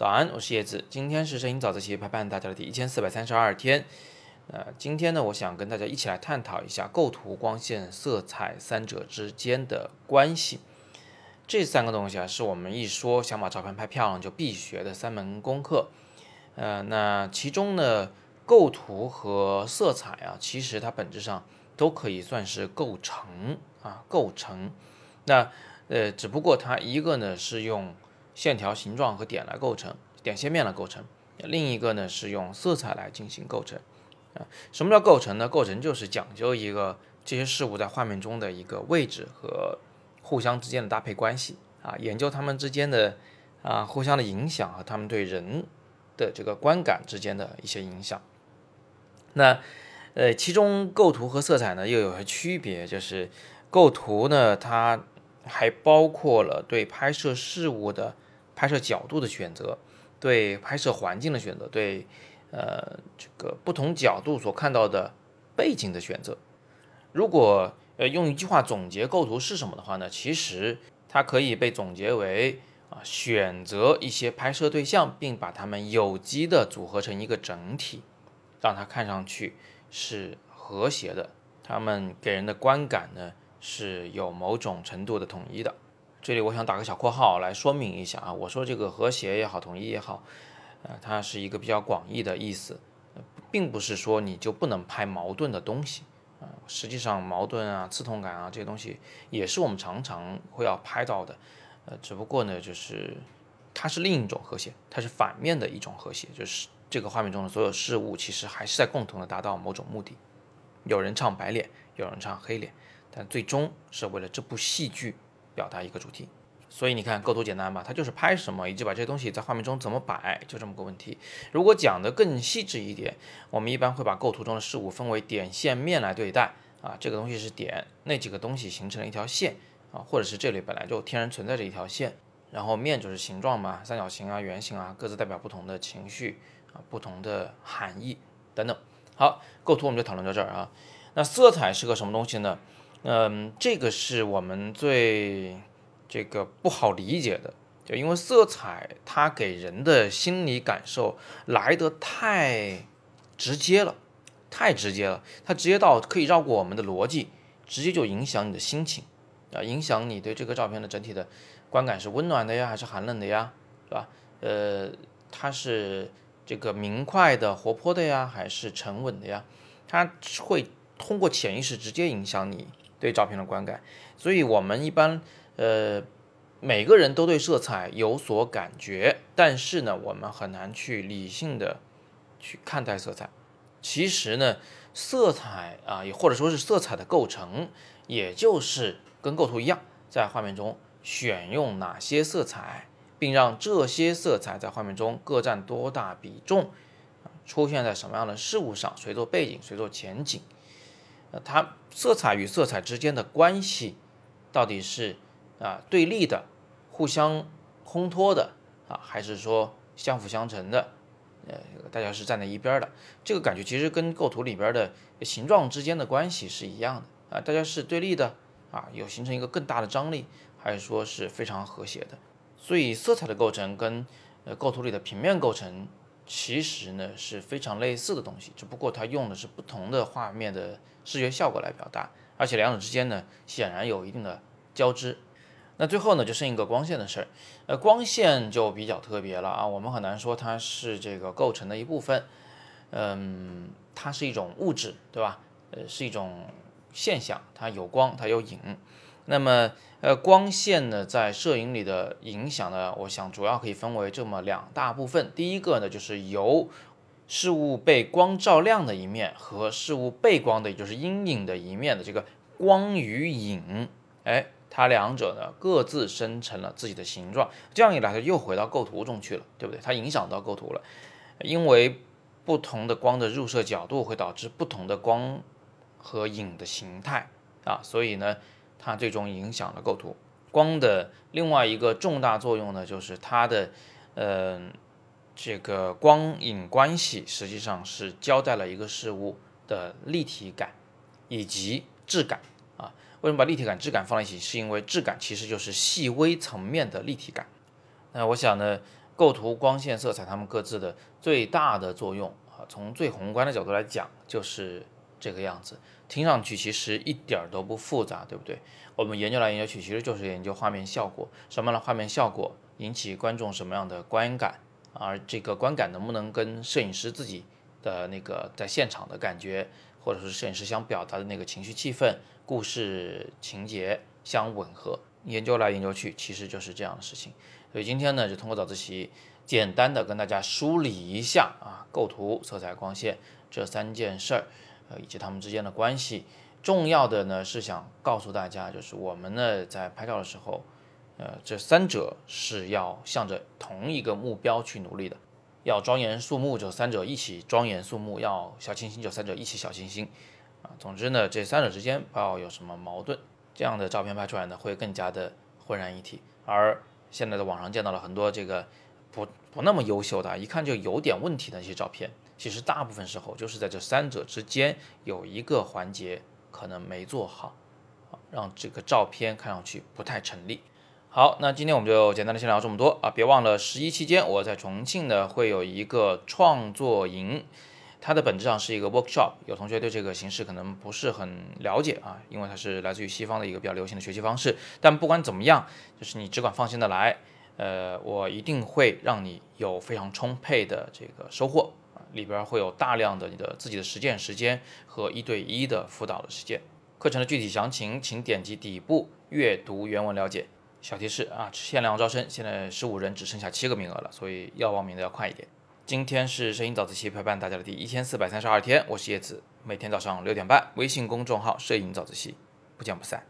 早安，我是叶子。今天是摄影早自习陪伴大家的第一千四百三十二天。呃，今天呢，我想跟大家一起来探讨一下构图、光线、色彩三者之间的关系。这三个东西啊，是我们一说想把照片拍漂亮就必学的三门功课。呃，那其中呢，构图和色彩啊，其实它本质上都可以算是构成啊，构成。那呃，只不过它一个呢是用线条、形状和点来构成，点、线、面来构成；另一个呢是用色彩来进行构成。啊，什么叫构成呢？构成就是讲究一个这些事物在画面中的一个位置和互相之间的搭配关系啊，研究它们之间的啊互相的影响和它们对人的这个观感之间的一些影响。那呃，其中构图和色彩呢又有些区别，就是构图呢它还包括了对拍摄事物的。拍摄角度的选择，对拍摄环境的选择，对呃这个不同角度所看到的背景的选择。如果呃用一句话总结构图是什么的话呢？其实它可以被总结为啊选择一些拍摄对象，并把它们有机的组合成一个整体，让它看上去是和谐的，它们给人的观感呢是有某种程度的统一的。这里我想打个小括号来说明一下啊，我说这个和谐也好，统一也好，呃，它是一个比较广义的意思，并不是说你就不能拍矛盾的东西啊。实际上，矛盾啊、刺痛感啊这些东西也是我们常常会要拍到的，呃，只不过呢，就是它是另一种和谐，它是反面的一种和谐，就是这个画面中的所有事物其实还是在共同的达到某种目的。有人唱白脸，有人唱黑脸，但最终是为了这部戏剧。表达一个主题，所以你看构图简单吧，它就是拍什么，以及把这些东西在画面中怎么摆，就这么个问题。如果讲的更细致一点，我们一般会把构图中的事物分为点、线、面来对待啊。这个东西是点，那几个东西形成了一条线啊，或者是这里本来就天然存在着一条线，然后面就是形状嘛，三角形啊、圆形啊，各自代表不同的情绪啊、不同的含义等等。好，构图我们就讨论到这儿啊。那色彩是个什么东西呢？嗯，这个是我们最这个不好理解的，就因为色彩它给人的心理感受来得太直接了，太直接了，它直接到可以绕过我们的逻辑，直接就影响你的心情啊，影响你对这个照片的整体的观感是温暖的呀，还是寒冷的呀，是吧？呃，它是这个明快的、活泼的呀，还是沉稳的呀？它会通过潜意识直接影响你。对照片的观感，所以我们一般，呃，每个人都对色彩有所感觉，但是呢，我们很难去理性的去看待色彩。其实呢，色彩啊，也或者说是色彩的构成，也就是跟构图一样，在画面中选用哪些色彩，并让这些色彩在画面中各占多大比重，出现在什么样的事物上，谁做背景，谁做前景。呃，它色彩与色彩之间的关系到底是啊对立的、互相烘托的啊，还是说相辅相成的？呃，大家是站在一边的，这个感觉其实跟构图里边的形状之间的关系是一样的啊。大家是对立的啊，有形成一个更大的张力，还是说是非常和谐的？所以色彩的构成跟呃构图里的平面构成其实呢是非常类似的东西，只不过它用的是不同的画面的。视觉效果来表达，而且两者之间呢，显然有一定的交织。那最后呢，就剩一个光线的事儿。呃，光线就比较特别了啊，我们很难说它是这个构成的一部分。嗯，它是一种物质，对吧？呃，是一种现象，它有光，它有影。那么，呃，光线呢，在摄影里的影响呢，我想主要可以分为这么两大部分。第一个呢，就是由事物被光照亮的一面和事物背光的，也就是阴影的一面的这个光与影，哎，它两者呢各自生成了自己的形状。这样一来，它又回到构图中去了，对不对？它影响到构图了，因为不同的光的入射角度会导致不同的光和影的形态啊，所以呢，它最终影响了构图。光的另外一个重大作用呢，就是它的，嗯。这个光影关系实际上是交代了一个事物的立体感以及质感啊。为什么把立体感、质感放在一起？是因为质感其实就是细微层面的立体感。那我想呢，构图、光线、色彩，它们各自的最大的作用啊，从最宏观的角度来讲，就是这个样子。听上去其实一点都不复杂，对不对？我们研究来研究去，其实就是研究画面效果，什么样的画面效果引起观众什么样的观感，而这个观感能不能跟摄影师自己的那个在现场的感觉，或者是摄影师想表达的那个情绪、气氛、故事情节相吻合？研究来研究去，其实就是这样的事情。所以今天呢，就通过早自习，简单的跟大家梳理一下啊，构图、色彩、光线这三件事儿，呃，以及它们之间的关系。重要的呢是想告诉大家，就是我们呢在拍照的时候，呃，这三者是要向着同一个目标去努力的，要庄严肃穆，就三者一起庄严肃穆；要小清新，就三者一起小清新。啊，总之呢，这三者之间不要有什么矛盾，这样的照片拍出来呢会更加的浑然一体。而现在的网上见到了很多这个不不那么优秀的，一看就有点问题的一些照片，其实大部分时候就是在这三者之间有一个环节。可能没做好，让这个照片看上去不太成立。好，那今天我们就简单的先聊这么多啊！别忘了十一期间我在重庆呢会有一个创作营，它的本质上是一个 workshop。有同学对这个形式可能不是很了解啊，因为它是来自于西方的一个比较流行的学习方式。但不管怎么样，就是你只管放心的来，呃，我一定会让你有非常充沛的这个收获。里边会有大量的你的自己的实践时间和一对一的辅导的时间。课程的具体详情，请点击底部阅读原文了解。小提示啊，限量招生，现在十五人只剩下七个名额了，所以要报名的要快一点。今天是摄影早自习陪伴大家的第一千四百三十二天，我是叶子，每天早上六点半，微信公众号摄影早自习，不见不散。